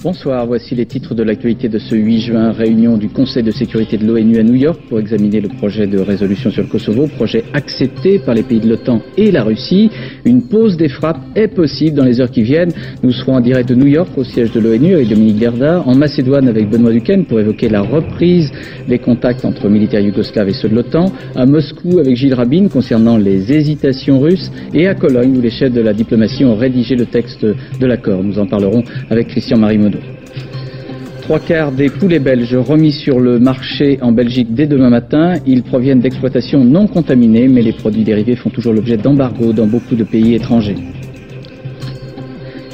Bonsoir, voici les titres de l'actualité de ce 8 juin, réunion du Conseil de sécurité de l'ONU à New York pour examiner le projet de résolution sur le Kosovo, projet accepté par les pays de l'OTAN et la Russie. Une pause des frappes est possible dans les heures qui viennent. Nous serons en direct de New York au siège de l'ONU avec Dominique Gerda, en Macédoine avec Benoît Duquesne pour évoquer la reprise des contacts entre militaires yougoslaves et ceux de l'OTAN, à Moscou avec Gilles Rabin concernant les hésitations russes et à Cologne où les chefs de la diplomatie ont rédigé le texte de l'accord. Nous en parlerons avec Christian Trois quarts des poulets belges remis sur le marché en Belgique dès demain matin, ils proviennent d'exploitations non contaminées, mais les produits dérivés font toujours l'objet d'embargo dans beaucoup de pays étrangers.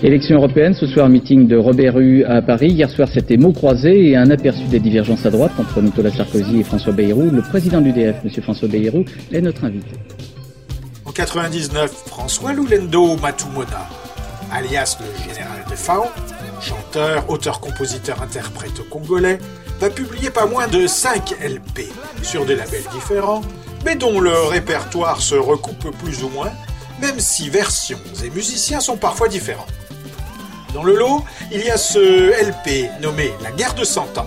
Élection européenne, ce soir meeting de Robert Hue à Paris. Hier soir, c'était mots croisés et un aperçu des divergences à droite entre Nicolas Sarkozy et François Bayrou. Le président de l'UDF, M. François Bayrou, est notre invité. En 99, François Loulendo Matumona, alias le général de Fao, compositeur, interprète congolais, va publier pas moins de 5 LP sur des labels différents, mais dont le répertoire se recoupe plus ou moins, même si versions et musiciens sont parfois différents. Dans le lot, il y a ce LP nommé La guerre de 100 ans,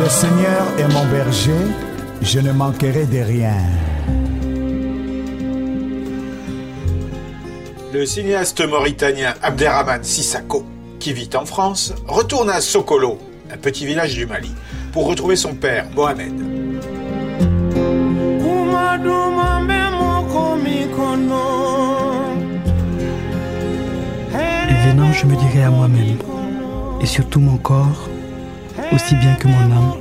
Le Seigneur est mon berger, je ne manquerai de rien. Le cinéaste mauritanien Abderrahmane Sissako, qui vit en France, retourne à Sokolo, un petit village du Mali, pour retrouver son père, Mohamed. Et venant, je me dirai à moi-même, et surtout mon corps, aussi bien que mon âme,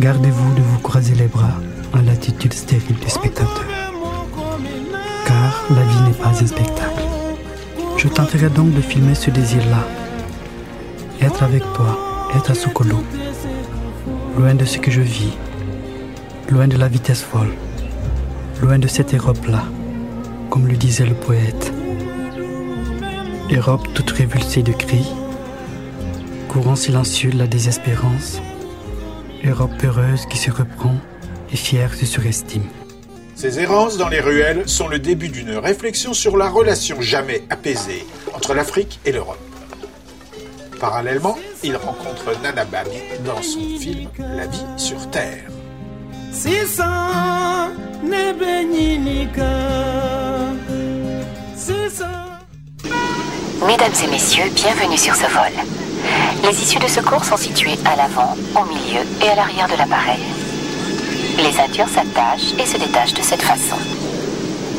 gardez-vous de vous croiser les bras en l'attitude stérile du spectateur la vie n'est pas un spectacle. Je tenterai donc de filmer ce désir-là. Être avec toi, être à Sokolo, loin de ce que je vis, loin de la vitesse folle, loin de cette Europe-là, comme le disait le poète. Europe toute révulsée de cris, courant silencieux de la désespérance, Europe peureuse qui se reprend et fière se surestime. Ces errances dans les ruelles sont le début d'une réflexion sur la relation jamais apaisée entre l'Afrique et l'Europe. Parallèlement, il rencontre Nana Babi dans son film La vie sur Terre. Mesdames et messieurs, bienvenue sur ce vol. Les issues de secours sont situées à l'avant, au milieu et à l'arrière de l'appareil. Les ceintures s'attachent et se détachent de cette façon.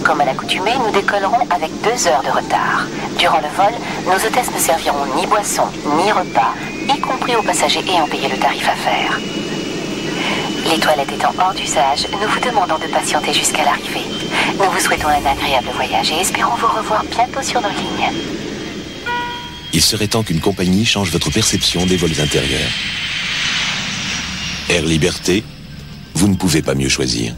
Comme à l'accoutumée, nous décollerons avec deux heures de retard. Durant le vol, nos hôtesses ne serviront ni boisson ni repas, y compris aux passagers ayant payé le tarif à faire. Les toilettes étant hors d'usage, nous vous demandons de patienter jusqu'à l'arrivée. Nous vous souhaitons un agréable voyage et espérons vous revoir bientôt sur nos lignes. Il serait temps qu'une compagnie change votre perception des vols intérieurs. Air Liberté, vous ne pouvez pas mieux choisir.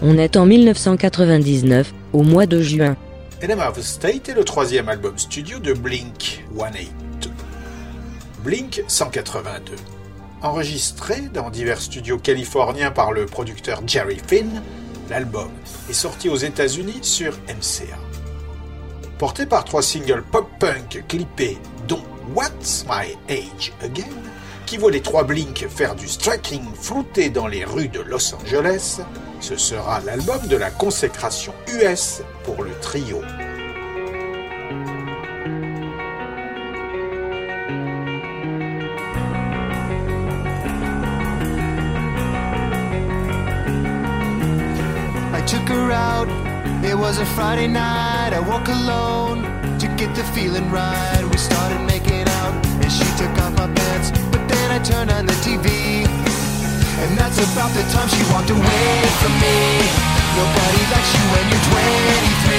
On est en 1999, au mois de juin. Enema of the State est le troisième album studio de Blink 182. Blink 182. Enregistré dans divers studios californiens par le producteur Jerry Finn, l'album est sorti aux États-Unis sur MCA. Porté par trois singles pop-punk clippés, dont What's My Age Again, qui voit les trois Blink faire du striking flouté dans les rues de Los Angeles, ce sera l'album de la consécration US pour le trio. It was a Friday night. I woke alone to get the feeling right. We started making out, and she took off my pants. Turned on the TV, and that's about the time she walked away from me. Nobody likes you when you're 23,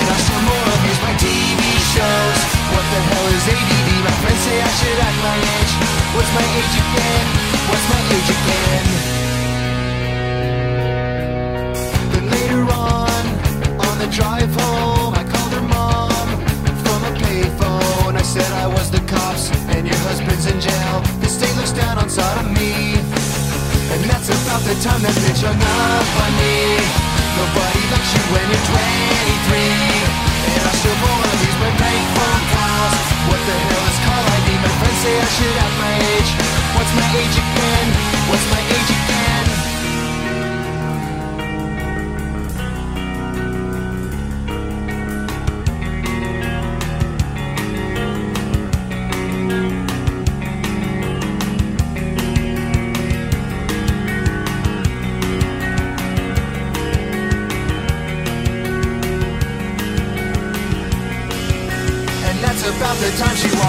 and I still more abuse my TV shows. What the hell is ADD? My friends say I should act my age. What's my age again? What's my age again? On sodomy. And that's about the time that bitch hung up on me. Nobody likes you when you're 23. And I still wanna use my bank phone calls. What the hell is call ID? My friends say I should have my age. What's my age again? What's my age again?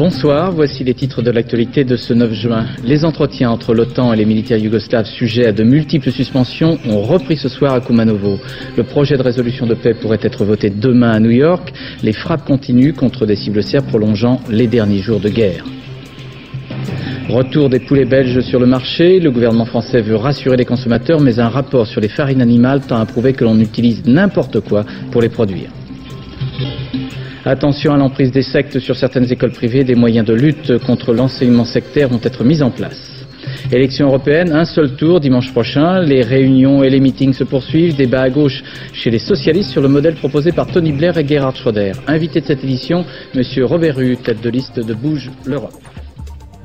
Bonsoir, voici les titres de l'actualité de ce 9 juin. Les entretiens entre l'OTAN et les militaires yougoslaves sujets à de multiples suspensions ont repris ce soir à Kumanovo. Le projet de résolution de paix pourrait être voté demain à New York. Les frappes continuent contre des cibles serbes prolongeant les derniers jours de guerre. Retour des poulets belges sur le marché. Le gouvernement français veut rassurer les consommateurs, mais un rapport sur les farines animales tend à prouver que l'on utilise n'importe quoi pour les produire. Attention à l'emprise des sectes sur certaines écoles privées, des moyens de lutte contre l'enseignement sectaire vont être mis en place. Élection européenne, un seul tour dimanche prochain. Les réunions et les meetings se poursuivent. Débat à gauche chez les socialistes sur le modèle proposé par Tony Blair et Gerhard Schröder. Invité de cette édition, Monsieur Robert Rue, tête de liste de Bouge l'Europe.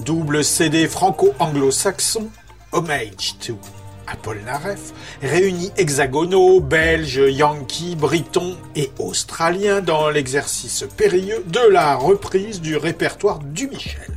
Double CD franco-anglo-saxon, Homage to. Apollinareff, réunit hexagonaux, belges, yankees, britons et australiens dans l'exercice périlleux de la reprise du répertoire du Michel.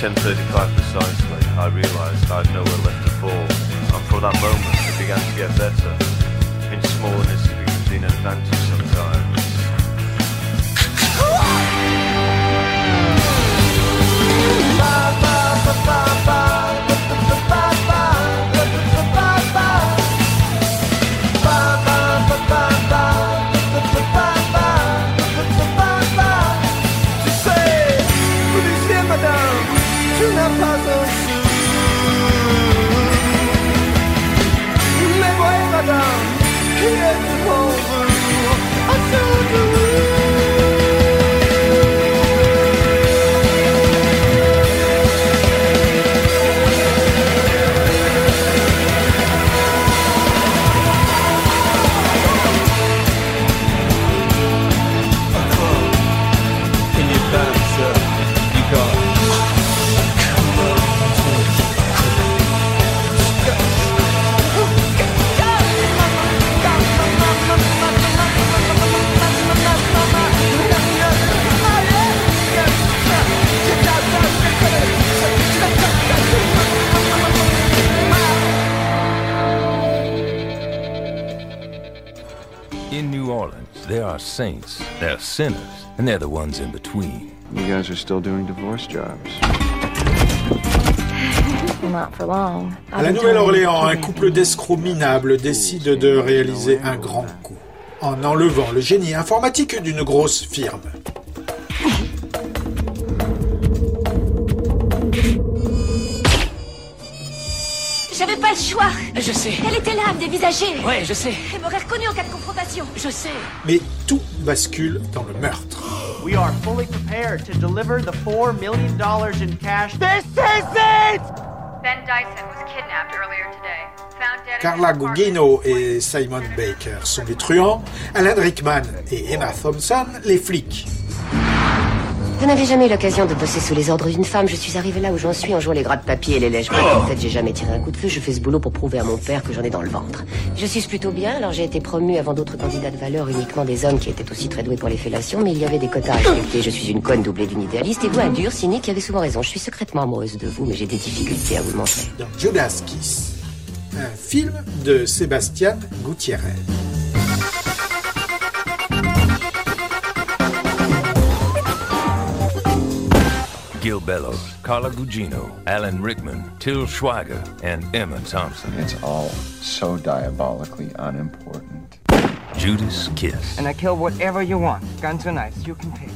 10.35 precisely, I realized I had nowhere left to fall. And from that moment, it began to get better. In smallness, it becomes an advantage saints, there are sinners, and they're the ones in between. You guys are still doing divorce jobs. Not for long. À la Nouvelle-Orléans, un couple d'escrocs minables décide de réaliser un grand coup en enlevant le génie informatique d'une grosse firme. J'avais pas le choix. Je sais. Elle était là, à me dévisager. Ouais, je sais. Elle m'aurait reconnu en cas de confrontation. Je sais. Mais bascule dans le meurtre. We are fully prepared to deliver the $4 million in cash. This is it! Ben Dyson was kidnapped earlier today. Found dead in Carla his apartment. Gugino et Simon Baker sont les truands, Alan Rickman et Emma Thompson les flics. Je n'avais jamais eu l'occasion de bosser sous les ordres d'une femme. Je suis arrivé là où j'en suis en jouant les gras de papier et les lèches. En fait, j'ai jamais tiré un coup de feu. Je fais ce boulot pour prouver à mon père que j'en ai dans le ventre. Je suis plutôt bien, alors j'ai été promu avant d'autres candidats de valeur, uniquement des hommes qui étaient aussi très doués pour les fellations, mais il y avait des quotas à respecter. Je suis une conne doublée d'une idéaliste et vous un dur, cynique qui avait souvent raison. Je suis secrètement amoureuse de vous, mais j'ai des difficultés à vous le montrer. Dans Judas Kiss, un film de Sébastien Gutiérrez. Gil Bellows, Carla Gugino, Alan Rickman, Till Schweiger, and Emma Thompson. It's all so diabolically unimportant. Judas Kiss. And I kill whatever you want. Guns or knives, you can pick.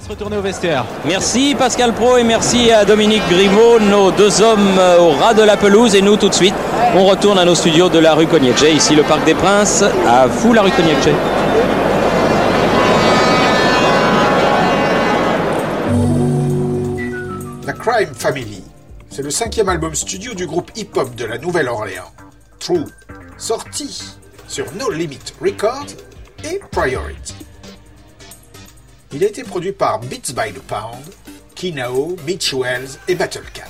se retourner au vestiaire. Merci Pascal Pro et merci à Dominique Griveaux, nos deux hommes euh, au ras de la pelouse. Et nous, tout de suite, on retourne à nos studios de la rue Cognietche. Ici, le Parc des Princes, à vous la rue Cognietche. Crime Family. C'est le cinquième album studio du groupe hip-hop de la Nouvelle-Orléans, True, sorti sur No Limit Records et Priority. Il a été produit par Beats by the Pound, Kinao, Mitch Wells et Battlecat.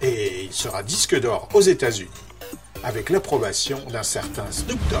Et il sera disque d'or aux États-Unis, avec l'approbation d'un certain Snoop Dogg.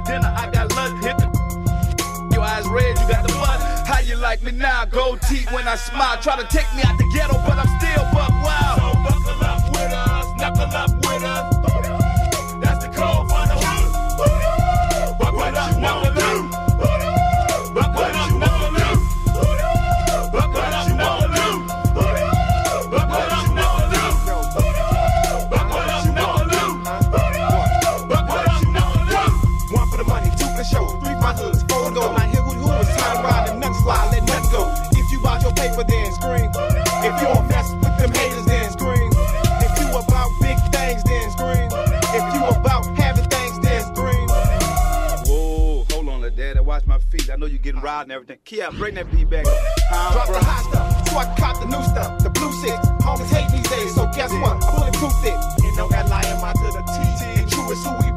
dinner, I got lunch. Hit the your eyes red, you got the blood. How you like me now? Gold teeth when I smile. Try to take me out the ghetto, but I'm still buck wild. So buckle up with us, knuckle up with us. You riding and everything. Kia, bring that beat back. Drop bro? the hot stuff, so I can cop the new stuff, the blue six. Homies hate these days, so guess what? I bulletproof it. Ain't no L-I-M-I to the T. And true is who we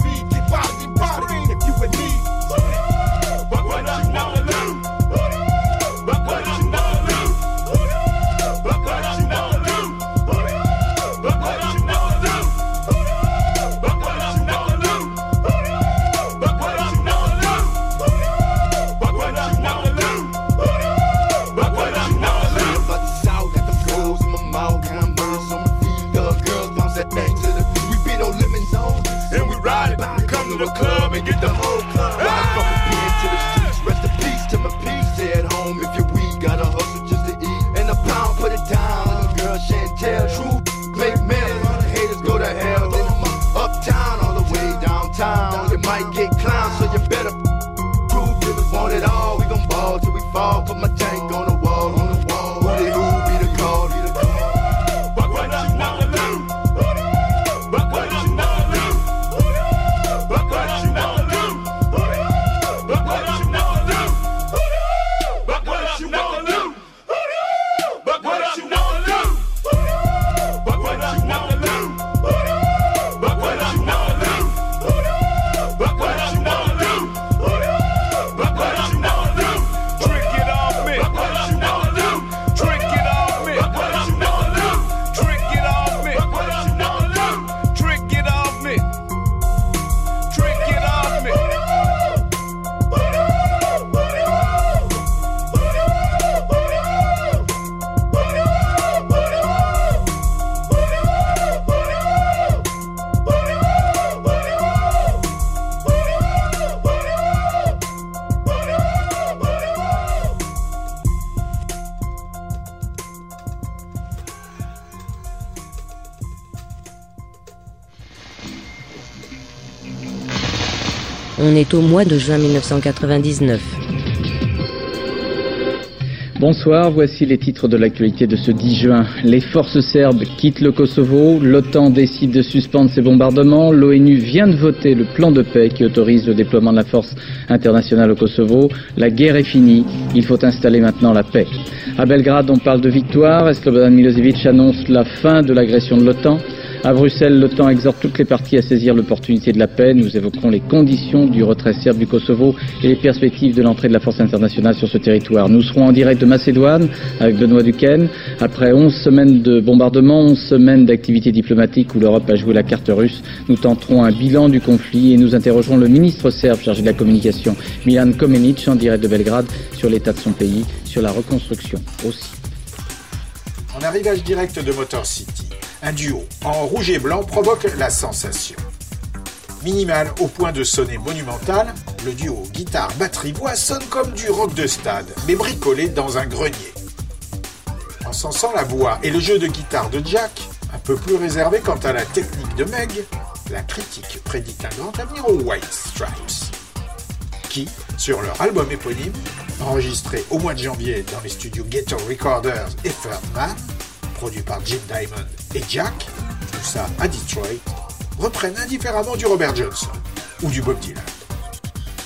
On est au mois de juin 1999. Bonsoir, voici les titres de l'actualité de ce 10 juin. Les forces serbes quittent le Kosovo, l'OTAN décide de suspendre ses bombardements, l'ONU vient de voter le plan de paix qui autorise le déploiement de la force internationale au Kosovo, la guerre est finie, il faut installer maintenant la paix. À Belgrade, on parle de victoire, Slobodan Milosevic annonce la fin de l'agression de l'OTAN. À Bruxelles, l'OTAN exhorte toutes les parties à saisir l'opportunité de la paix. Nous évoquerons les conditions du retrait serbe du Kosovo et les perspectives de l'entrée de la force internationale sur ce territoire. Nous serons en direct de Macédoine avec Benoît Duquesne. Après 11 semaines de bombardements, 11 semaines d'activités diplomatiques où l'Europe a joué la carte russe, nous tenterons un bilan du conflit et nous interrogerons le ministre serbe chargé de la communication, Milan Komenic, en direct de Belgrade, sur l'état de son pays, sur la reconstruction aussi. En arrivage direct de Motor City, un duo en rouge et blanc provoque la sensation. Minimal au point de sonner monumental, le duo guitare-batterie-voix sonne comme du rock de stade, mais bricolé dans un grenier. En sensant la voix et le jeu de guitare de Jack, un peu plus réservé quant à la technique de Meg, la critique prédit un grand avenir aux White Stripes, qui, sur leur album éponyme, enregistré au mois de janvier dans les studios Ghetto Recorders et Third produit par Jim Diamond et Jack, tout ça à Detroit, reprennent indifféremment du Robert Johnson ou du Bob Dylan,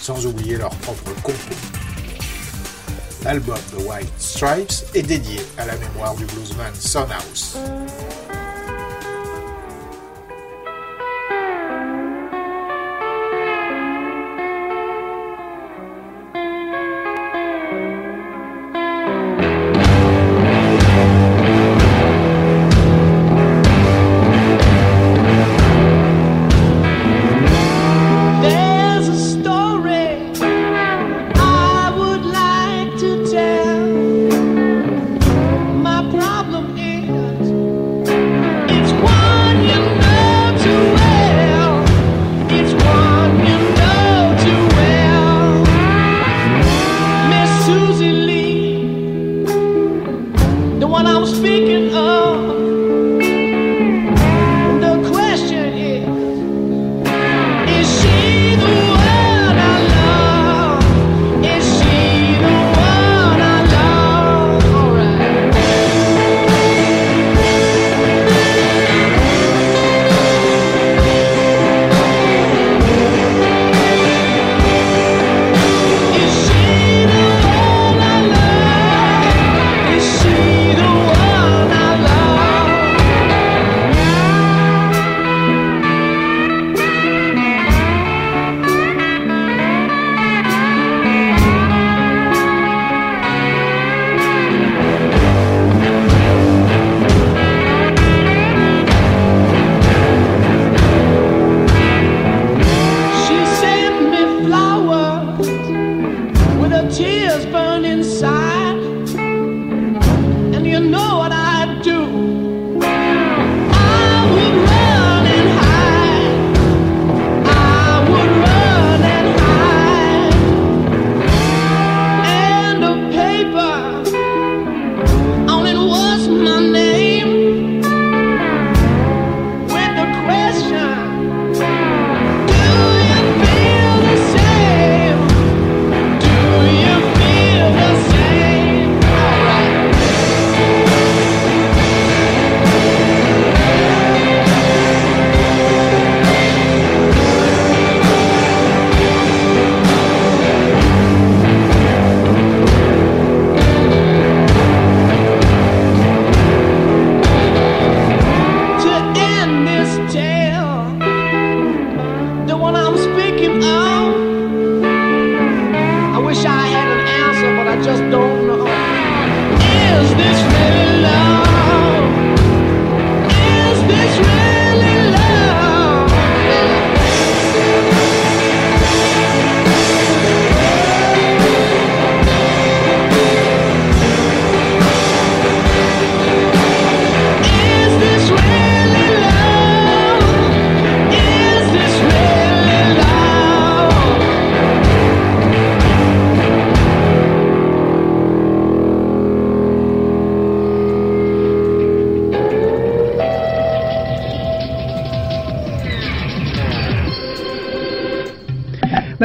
sans oublier leur propre compos. L'album The White Stripes est dédié à la mémoire du bluesman Son House.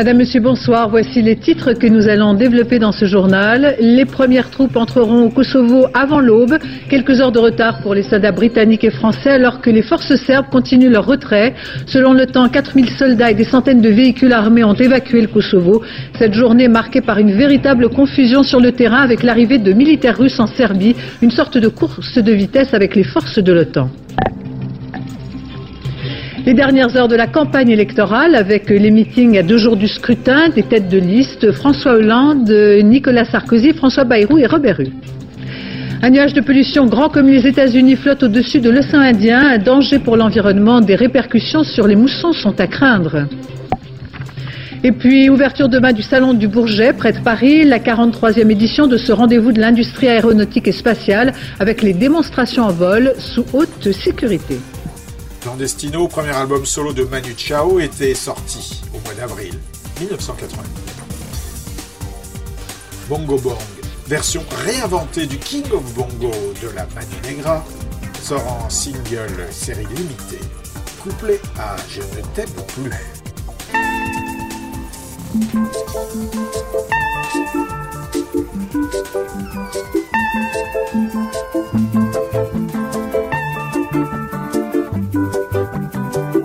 Madame, Monsieur, bonsoir. Voici les titres que nous allons développer dans ce journal. Les premières troupes entreront au Kosovo avant l'aube. Quelques heures de retard pour les soldats britanniques et français alors que les forces serbes continuent leur retrait. Selon le temps, 4000 soldats et des centaines de véhicules armés ont évacué le Kosovo. Cette journée marquée par une véritable confusion sur le terrain avec l'arrivée de militaires russes en Serbie, une sorte de course de vitesse avec les forces de l'OTAN. Les dernières heures de la campagne électorale avec les meetings à deux jours du scrutin des têtes de liste François Hollande, Nicolas Sarkozy, François Bayrou et Robert Hue. Un nuage de pollution grand comme les États-Unis flotte au-dessus de l'océan Indien. Un danger pour l'environnement. Des répercussions sur les moussons sont à craindre. Et puis, ouverture demain du Salon du Bourget, près de Paris, la 43e édition de ce rendez-vous de l'industrie aéronautique et spatiale avec les démonstrations en vol sous haute sécurité. Clandestino, premier album solo de Manu Chao, était sorti au mois d'avril 1980. Bongo Bong, version réinventée du King of Bongo de la Manu Negra, sort en single série limitée, couplé à Je ne t'aime plus.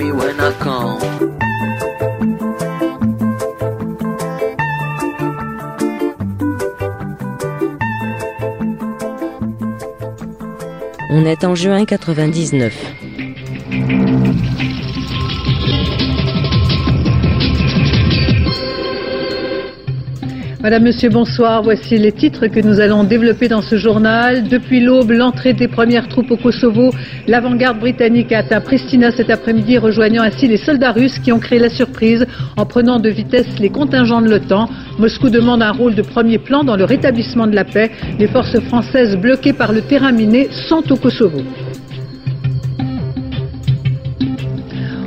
Me when I come. On est en juin 99. Madame, Monsieur, bonsoir. Voici les titres que nous allons développer dans ce journal. Depuis l'aube, l'entrée des premières troupes au Kosovo. L'avant-garde britannique a atteint Pristina cet après-midi, rejoignant ainsi les soldats russes qui ont créé la surprise en prenant de vitesse les contingents de l'OTAN. Moscou demande un rôle de premier plan dans le rétablissement de la paix. Les forces françaises bloquées par le terrain miné sont au Kosovo.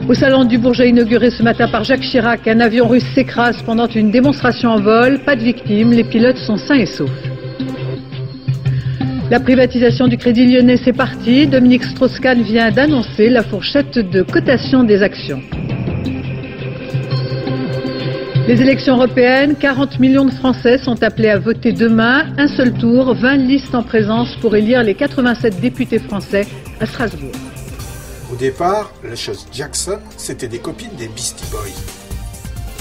Au salon du Bourget inauguré ce matin par Jacques Chirac, un avion russe s'écrase pendant une démonstration en vol. Pas de victimes, les pilotes sont sains et saufs. La privatisation du Crédit Lyonnais, c'est parti. Dominique Strauss-Kahn vient d'annoncer la fourchette de cotation des actions. Les élections européennes, 40 millions de Français sont appelés à voter demain. Un seul tour, 20 listes en présence pour élire les 87 députés français à Strasbourg. Départ, les choses Jackson, c'était des copines des Beastie Boys.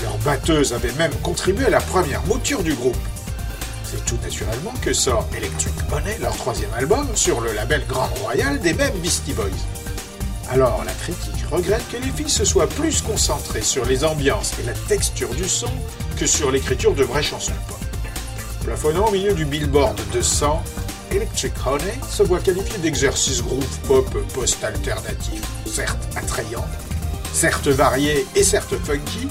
Leur batteuse avait même contribué à la première mouture du groupe. C'est tout naturellement que sort Electric Money, leur troisième album, sur le label Grand Royal des mêmes Beastie Boys. Alors la critique regrette que les filles se soient plus concentrées sur les ambiances et la texture du son que sur l'écriture de vraies chansons pop. Plafonnant au milieu du billboard 200, Electric Honey se voit qualifié d'exercice groove pop post-alternatif, certes attrayant, certes varié et certes funky,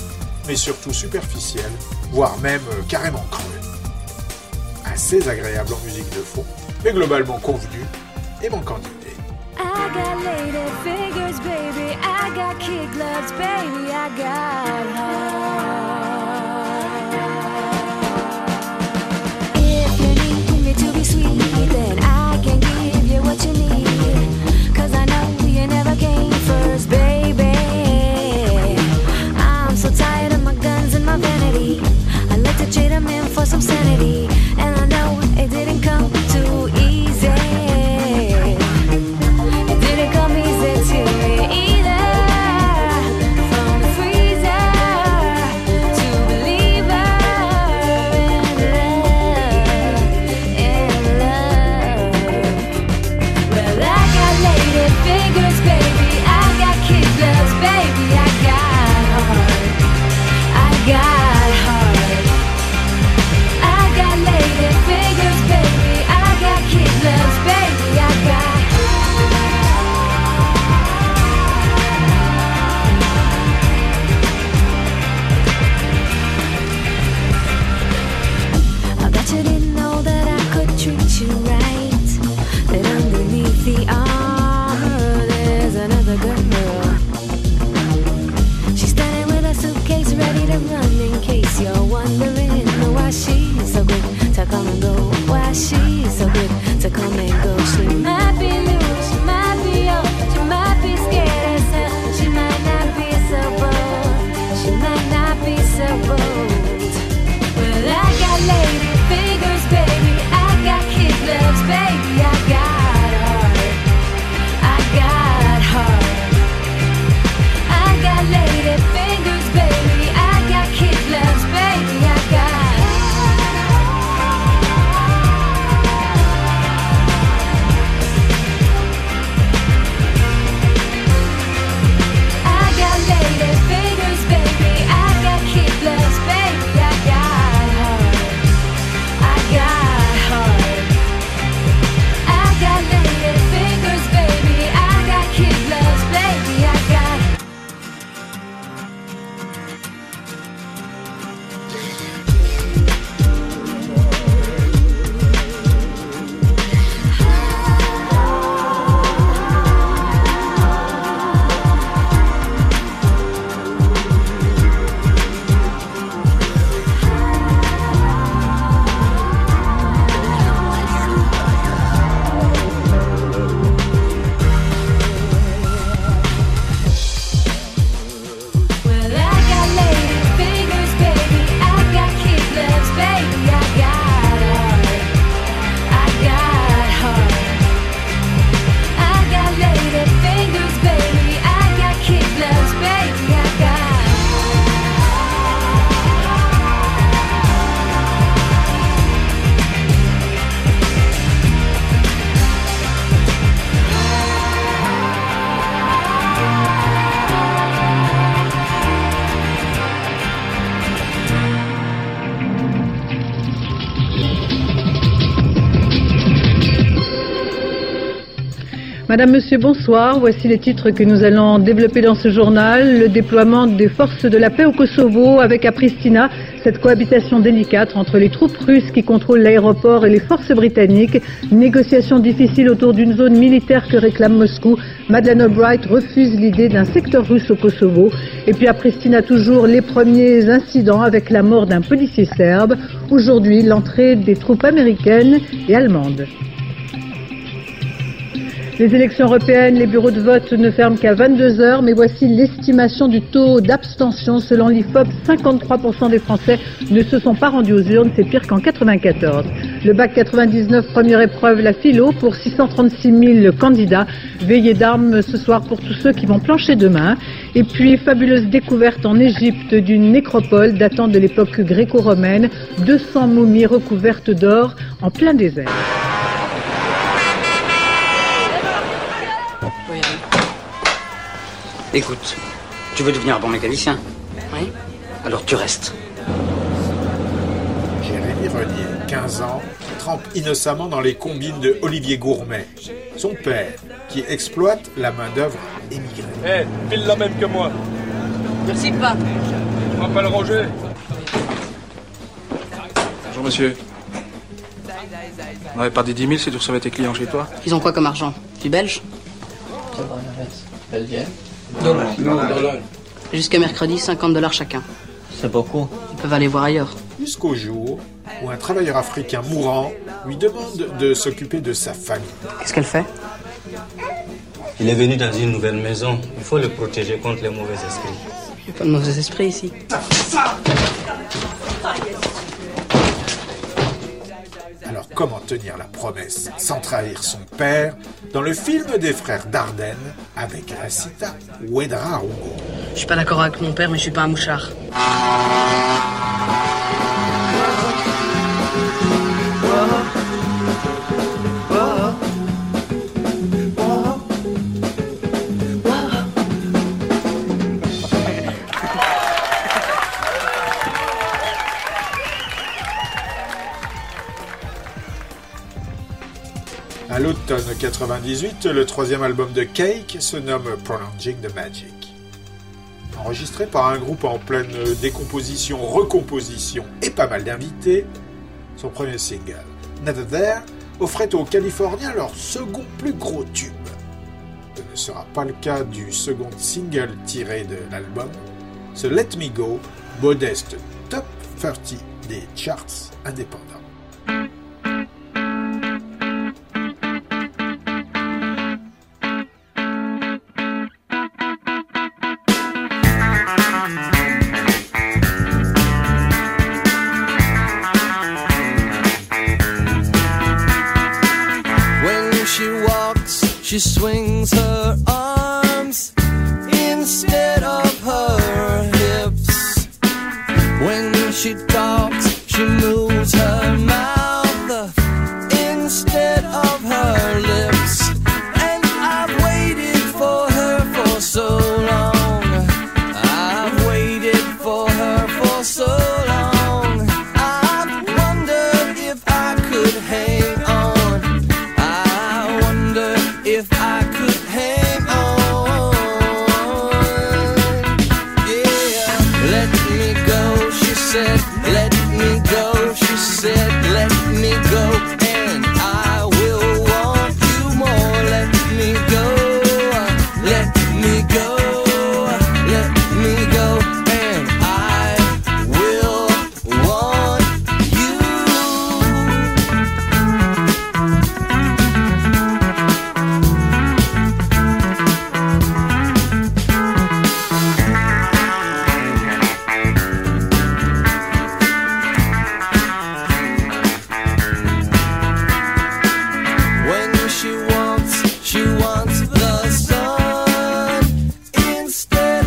mais surtout superficiel, voire même carrément creux. Assez agréable en musique de fond, mais globalement convenu et manquant d'idées. For some sanity. And I know it didn't come Madame, Monsieur, bonsoir. Voici les titres que nous allons développer dans ce journal. Le déploiement des forces de la paix au Kosovo avec à Pristina cette cohabitation délicate entre les troupes russes qui contrôlent l'aéroport et les forces britanniques. Négociations difficiles autour d'une zone militaire que réclame Moscou. Madeleine Albright refuse l'idée d'un secteur russe au Kosovo. Et puis à Pristina toujours les premiers incidents avec la mort d'un policier serbe. Aujourd'hui, l'entrée des troupes américaines et allemandes. Les élections européennes, les bureaux de vote ne ferment qu'à 22 heures, mais voici l'estimation du taux d'abstention. Selon l'IFOP, 53% des Français ne se sont pas rendus aux urnes, c'est pire qu'en 94. Le bac 99, première épreuve, la philo, pour 636 000 candidats. Veillée d'armes ce soir pour tous ceux qui vont plancher demain. Et puis, fabuleuse découverte en Égypte d'une nécropole datant de l'époque gréco-romaine. 200 momies recouvertes d'or en plein désert. Écoute, tu veux devenir un bon mécanicien Oui. Alors tu restes. Henri Renier, 15 ans, trempe innocemment dans les combines de Olivier Gourmet, son père, qui exploite la main-d'œuvre émigrée. Eh, pile la même que moi. Merci pas. Je m'appelle Roger. Bonjour monsieur. On avait pas dit 10 000 si tu recevais tes clients chez toi Ils ont quoi comme argent? Du belge Belgienne Jusqu'à mercredi, 50 dollars chacun. C'est beaucoup. Ils peuvent aller voir ailleurs. Jusqu'au jour où un travailleur africain mourant lui demande de s'occuper de sa famille. Qu'est-ce qu'elle fait? Il est venu dans une nouvelle maison. Il faut le protéger contre les mauvais esprits. Il n'y a pas de mauvais esprits ici. Comment tenir la promesse sans trahir son père dans le film des frères Dardenne avec Racita Ouedraogo Je suis pas d'accord avec mon père, mais je suis pas un mouchard. 1998, le troisième album de Cake se nomme Prolonging the Magic. Enregistré par un groupe en pleine décomposition, recomposition et pas mal d'invités, son premier single, Never There, offrait aux Californiens leur second plus gros tube. Ce ne sera pas le cas du second single tiré de l'album, ce Let Me Go, modeste top 30 des charts indépendants. swing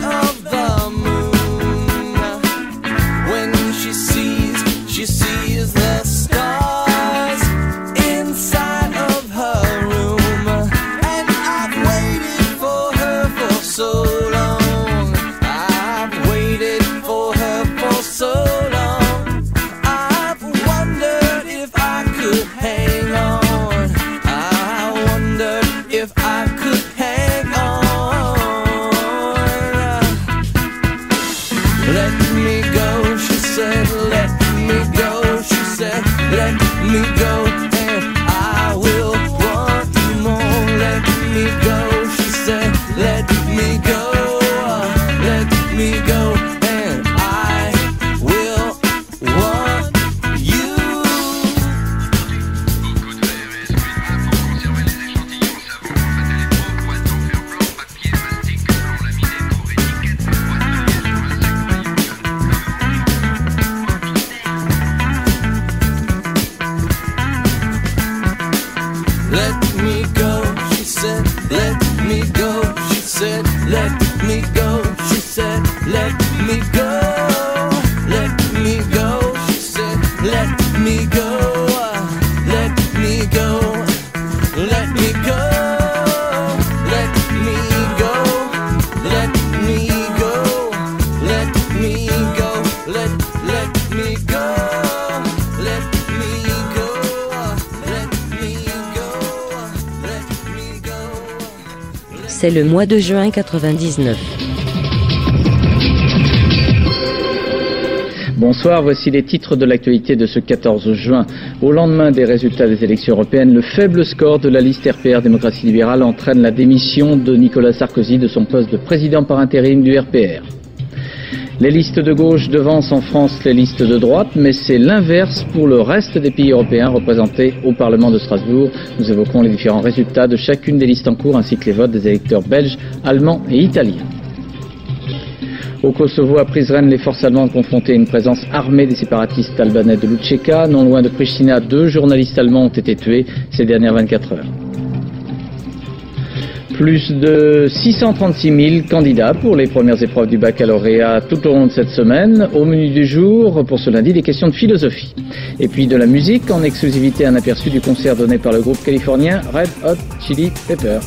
of le mois de juin 99. Bonsoir, voici les titres de l'actualité de ce 14 juin. Au lendemain des résultats des élections européennes, le faible score de la liste RPR Démocratie Libérale entraîne la démission de Nicolas Sarkozy de son poste de président par intérim du RPR. Les listes de gauche devancent en France les listes de droite, mais c'est l'inverse pour le reste des pays européens représentés au Parlement de Strasbourg. Nous évoquons les différents résultats de chacune des listes en cours ainsi que les votes des électeurs belges, allemands et italiens. Au Kosovo, à Prizren, les forces allemandes confrontées à une présence armée des séparatistes albanais de Lucheka. Non loin de Pristina, deux journalistes allemands ont été tués ces dernières 24 heures. Plus de 636 000 candidats pour les premières épreuves du baccalauréat tout au long de cette semaine. Au menu du jour, pour ce lundi, des questions de philosophie. Et puis de la musique, en exclusivité un aperçu du concert donné par le groupe californien Red Hot Chili Pepper.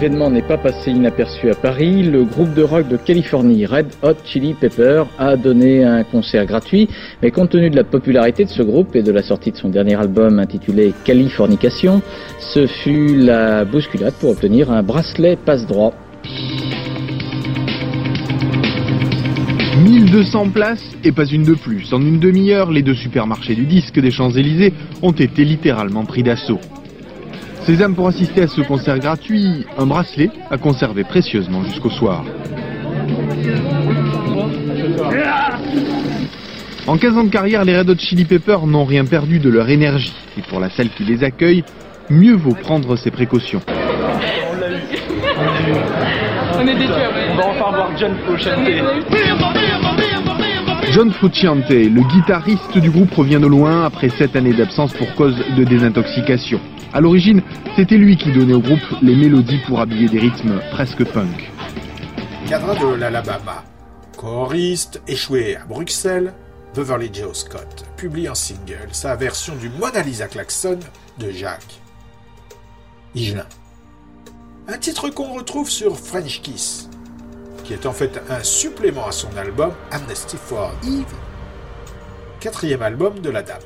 L'événement n'est pas passé inaperçu à Paris. Le groupe de rock de Californie, Red Hot Chili Pepper, a donné un concert gratuit. Mais compte tenu de la popularité de ce groupe et de la sortie de son dernier album intitulé Californication, ce fut la bousculade pour obtenir un bracelet passe-droit. 1200 places et pas une de plus. En une demi-heure, les deux supermarchés du disque des Champs-Élysées ont été littéralement pris d'assaut. Sésame pour assister à ce concert gratuit, un bracelet à conserver précieusement jusqu'au soir. En 15 ans de carrière, les Red Hot Chili Peppers n'ont rien perdu de leur énergie. Et pour la salle qui les accueille, mieux vaut prendre ses précautions. On est déçus On va enfin voir John chanter. John Frusciante, le guitariste du groupe, revient de loin après sept années d'absence pour cause de désintoxication. À l'origine, c'était lui qui donnait au groupe les mélodies pour habiller des rythmes presque punk. Cadre de l'Alabama, choriste échoué à Bruxelles, Beverly Joe Scott publie en single sa version du Mona Lisa Klaxon de Jacques Higelin. Un titre qu'on retrouve sur French Kiss, qui est en fait un supplément à son album Amnesty for Eve, quatrième album de la dame.